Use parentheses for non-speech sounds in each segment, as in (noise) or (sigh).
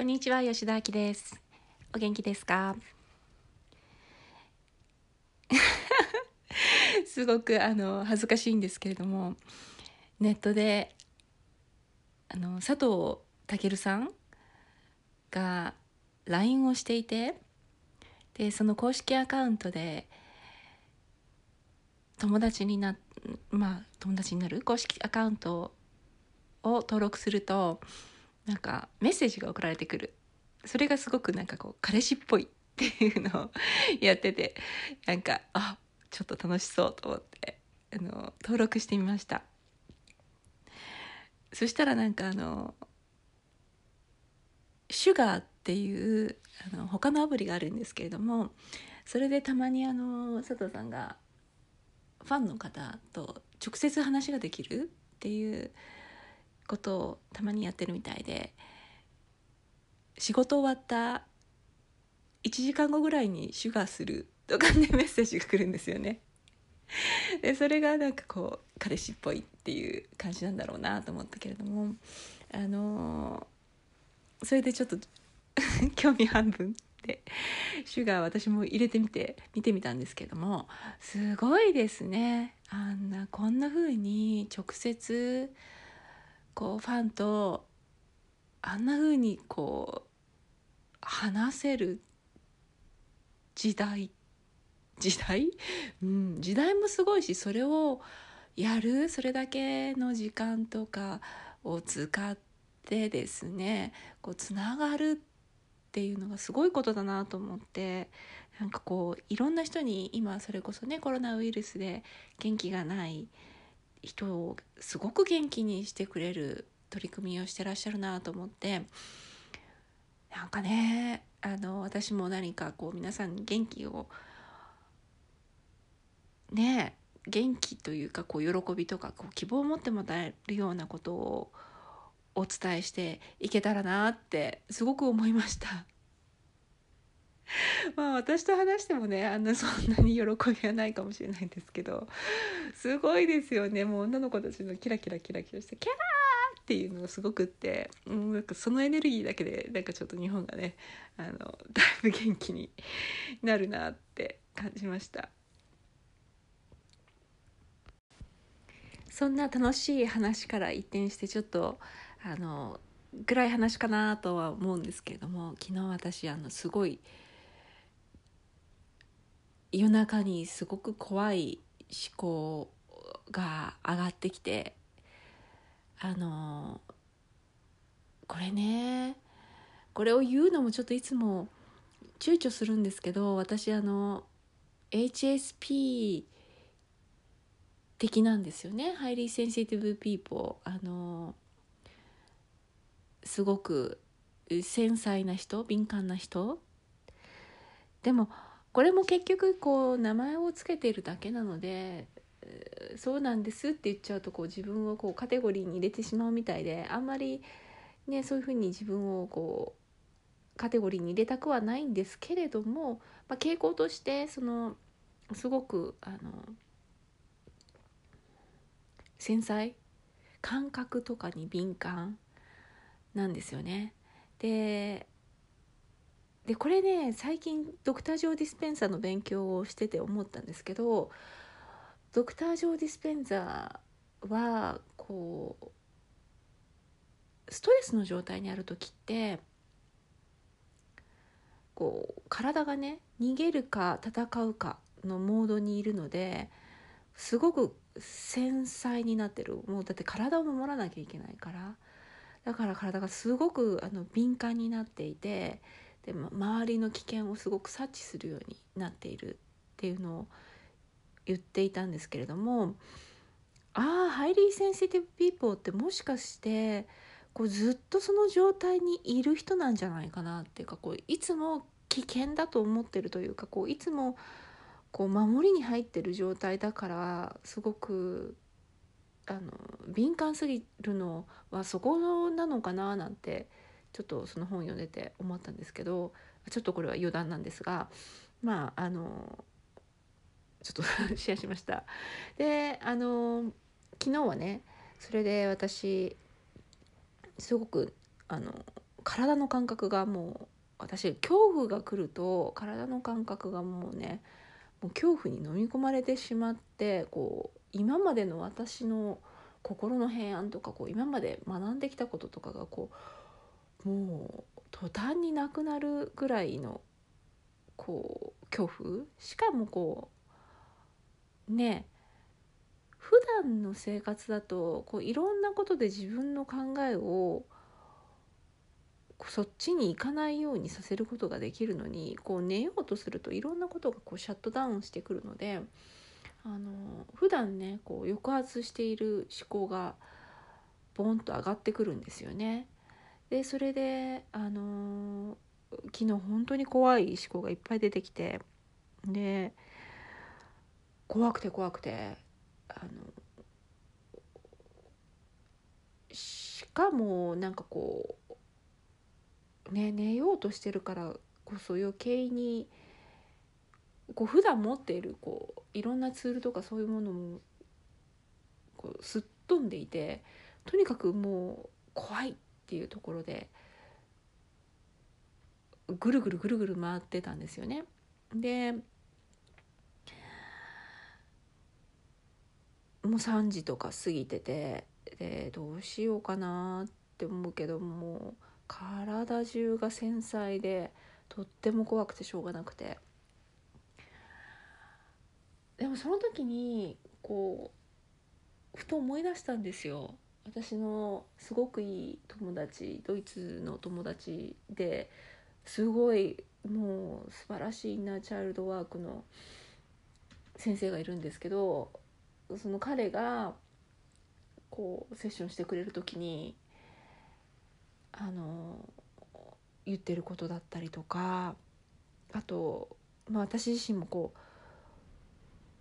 こんにちは吉田明です。お元気ですか？(laughs) すごくあの恥ずかしいんですけれどもネットであの佐藤健さんが LINE をしていてでその公式アカウントで友達になまあ友達になる？公式アカウントを登録するとなんかメッセージが送られてくる。それがすごくなんかこう彼氏っぽいっていうのをやっててなんかあちょっと楽しそうと思ってあの登録してみました。そしたらなんかあのシュガーっていうあの他のアプリがあるんですけれどもそれでたまにあの佐藤さんがファンの方と直接話ができるっていうことをたまにやってるみたいで仕事終わった1時間後ぐらいにシュガーするとかね (laughs) メッセージが来るんですよね。でそれがなんかこう彼氏っぽいっていう感じなんだろうなと思ったけれどもあのー、それでちょっと (laughs) 興味半分でシュガー私も入れてみて見てみたんですけどもすごいですねあんなこんな風に直接こうファンとあんな風にこう話せる時代時代、(laughs) うん、時代もすごいしそれをやるそれだけの時間とかを使ってですねこうつながるっていうのがすごいことだなと思ってなんかこういろんな人に今それこそねコロナウイルスで元気がない人をすごく元気にしてくれる取り組みをしてらっしゃるなと思ってなんかねあの私も何かこう皆さんに元気をね元気というかこう喜びとかこう希望を持ってもらえるようなことをお伝えしていけたらなってすごく思いました。(laughs) まあ私と話してもねあんなそんなに喜びはないかもしれないんですけどすごいですよねもう女の子たちのキラキラキラキラしてキャーっていうのがすごくって、うん、なんかそのエネルギーだけでなんかちょっと日本がねあの (laughs) だいぶ元気になるなって感じました。そんな楽しい話から一転してちょっとあの暗い話かなとは思うんですけれども昨日私あのすごい夜中にすごく怖い思考が上がってきてあのこれねこれを言うのもちょっといつも躊躇するんですけど私あの HSP 的なんですよね。 highly sensitive people あのすごく繊細な人敏感な人。でもこれも結局こう名前を付けてるだけなのでそうなんですって言っちゃうとこう自分をこうカテゴリーに入れてしまうみたいであんまりねそういうふうに自分をこうカテゴリーに入れたくはないんですけれども、まあ、傾向としてそのすごくあの繊細感覚とかに敏感なんですよね。ででこれね最近ドクター・ジョー・ディスペンサーの勉強をしてて思ったんですけどドクター・ジョー・ディスペンザーはこうストレスの状態にある時ってこう体がね逃げるか戦うかのモードにいるのですごく繊細になってる。もうだって体を守らなきゃいけないから。だから体がすごくあの敏感になっていてで周りの危険をすごく察知するようになっているっていうのを言っていたんですけれどもああ highly sensitive people ってもしかしてこうずっとその状態にいる人なんじゃないかなっていうかこういつも危険だと思ってるというかこういつもこう守りに入ってる状態だからすごくあの敏感すぎるのはそこなのかななんてちょっとその本読んでて思ったんですけどちょっとこれは余談なんですがまああのちょっと (laughs) シェアしました。であの昨日はねそれで私すごくあの体の感覚がもう私恐怖が来ると体の感覚がもうねもう恐怖に飲み込まれてしまってこう今までの私の心の平安とかこう今まで学んできたこととかがこうもう途端になくなるぐらいのこう恐怖しかもこうね普段の生活だとこういろんなことで自分の考えをそっちに行かないようにさせることができるのにこう寝ようとするといろんなことがこうシャットダウンしてくるのであの普段ねこう抑圧している思考がボンと上がってくるんですよね。でそれであの昨日本当に怖い思考がいっぱい出てきてで怖くて怖くてあのしかもなんかこうね寝ようとしてるからこそ余計にこう普段持っているこういろんなツールとかそういうものもこうすっ飛んでいてとにかくもう怖い。っていうところでぐるぐるぐるぐる回ってたんですよね。でもう3時とか過ぎててでどうしようかなって思うけども体中が繊細でとっても怖くてしょうがなくてでもその時にこうふと思い出したんですよ私のすごくいい友達ドイツの友達ですごいもう素晴らしいインナーチャイルドワークの先生がいるんですけどその彼がこうセッションしてくれる時にあの言ってることだったりとかあと、まあ、私自身もこ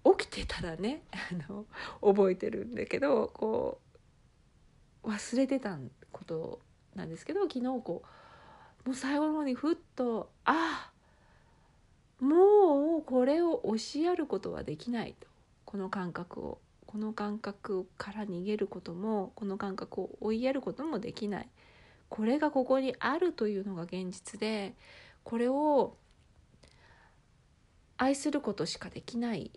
う起きてたらねあの覚えてるんだけどこう忘れてたことなんですけど昨日こうもう最後の方にふっと「あもうこれを押しやることはできない」と。この感覚を。この感覚から逃げることもこの感覚を追いやることもできない。これがここにあるというのが現実でこれを愛することしかできない。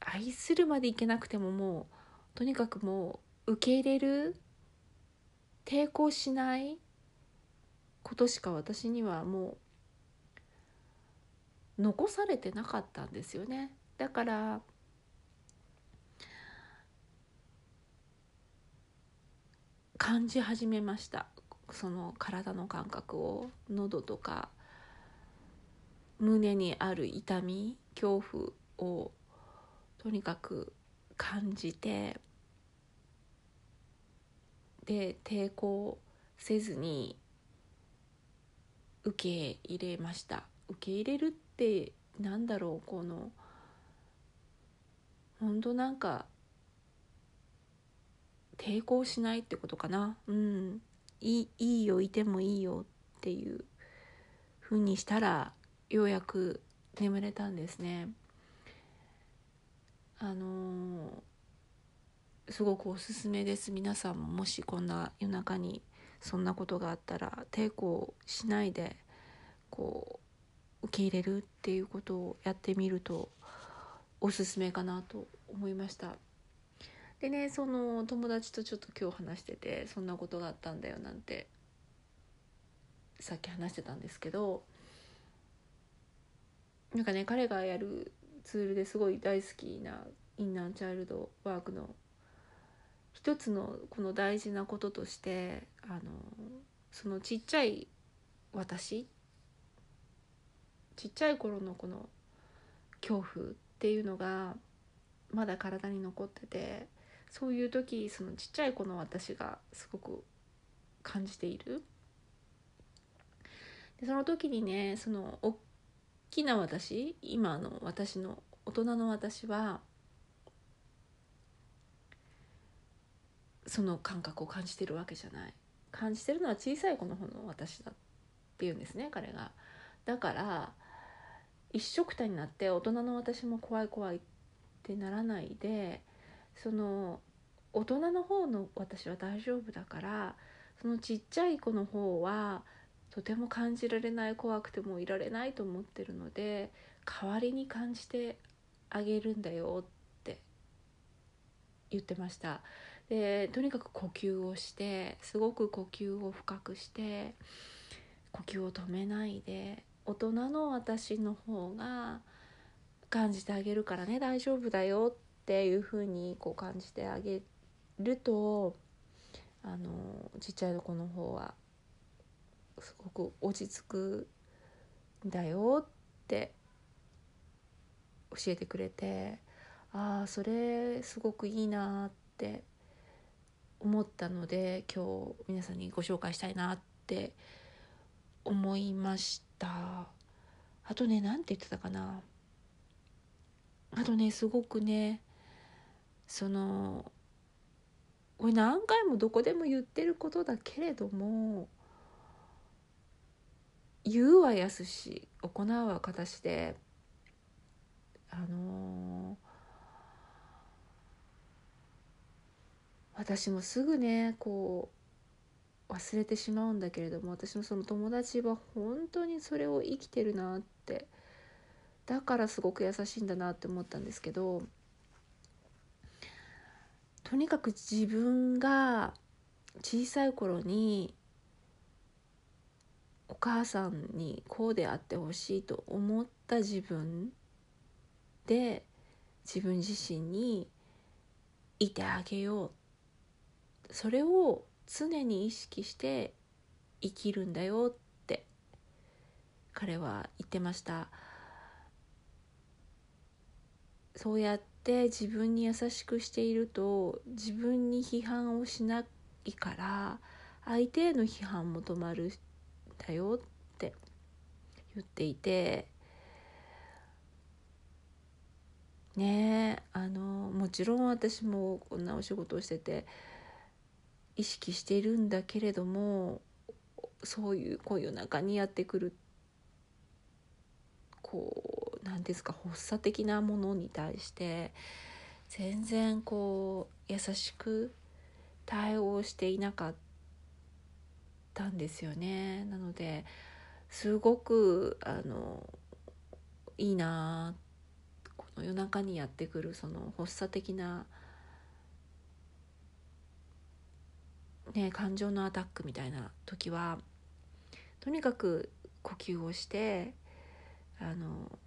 愛するまでいけなくてももうとにかくもう受け入れる？抵抗しない？ことしか私にはもう残されてなかったんですよね。だから感じ始めました。その体の感覚を。喉とか胸にある痛み恐怖をとにかく感じてで抵抗せずに受け入れました。受け入れるってなんだろうこの本当なんか抵抗しないってことかな。うん。いいいいよいてもいいよっていうふうにしたらようやく眠れたんですね。あのー、すごくおすすめです。皆さんももしこんな夜中にそんなことがあったら抵抗しないでこう受け入れるっていうことをやってみるとおすすめかなと思いました。でねその友達とちょっと今日話しててそんなことがあったんだよなんてさっき話してたんですけどなんかね彼がやるツールですごい大好きなインナーチャイルドワークの一つのこの大事なこととしてあのそのちっちゃい私ちっちゃい頃のこの恐怖っていうのがまだ体に残っててそういう時そのちっちゃい子の私がすごく感じている。でその時にねその大きな私今の私の大人の私はその感覚を感じてるわけじゃない。感じてるのは小さい子の方の私だっていうんですね彼が。だから一緒くたになって大人の私も怖い怖いってならないでその大人の方の私は大丈夫だからそのちっちゃい子の方はとても感じられない怖くてもいられないと思ってるので代わりに感じてあげるんだよって言ってました。でとにかく呼吸をしてすごく呼吸を深くして呼吸を止めないで大人の私の方が感じてあげるからね大丈夫だよっていうふうにこう感じてあげるとあのちっちゃい子の方はすごく落ち着くんだよって教えてくれてああそれすごくいいなって思ったので今日皆さんにご紹介したいなって思いました。あとね何て言ってたかな。あとねすごくねそのこれ何回もどこでも言ってることだけれども言うはやすし行うは形であの私もすぐねこう忘れてしまうんだけれども私のその友達は本当にそれを生きてるなってだからすごく優しいんだなって思ったんですけどとにかく自分が小さい頃にお母さんにこうであってほしいと思った自分で自分自身にいてあげようそれを常に意識して生きるんだよって彼は言ってました。そうやって自分に優しくしていると自分に批判をしないから相手への批判も止まるんだよって言っていてねえあのもちろん私もこんなお仕事をしてて意識しているんだけれどもそういうこういう中にやってくるこう何ですか発作的なものに対して全然こう優しく対応していなかったんですよね。なのですごくあのいいなこの夜中にやってくるその発作的なね感情のアタックみたいな時はとにかく呼吸をしてあの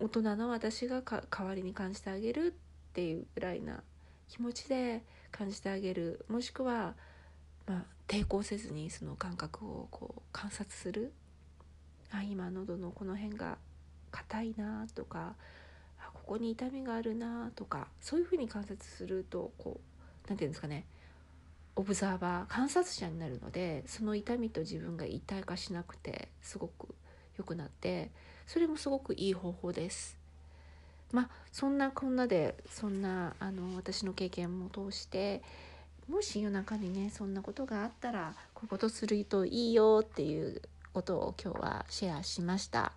大人の私が代わりに感じてあげるっていうぐらいな気持ちで感じてあげる。もしくは、まあ、抵抗せずにその感覚をこう観察する。あ今喉のこの辺が硬いなとかあここに痛みがあるなとかそういうふうに観察するとこう何て言うんですかねオブザーバー観察者になるのでその痛みと自分が一体化しなくてすごく良くなってそれもすごくいい方法です。まあそんなこんなでそんなあの私の経験も通してもし夜中にねそんなことがあったらこういうことするといいよっていうことを今日はシェアしました。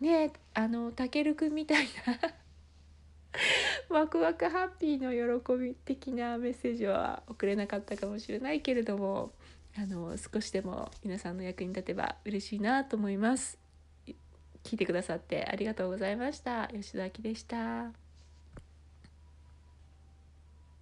ねあのたけるくんみたいな (laughs) ワクワクハッピーの喜び的なメッセージは送れなかったかもしれないけれどもあの少しでも皆さんの役に立てば嬉しいなと思います。聞いてくださってありがとうございました。吉田明でした。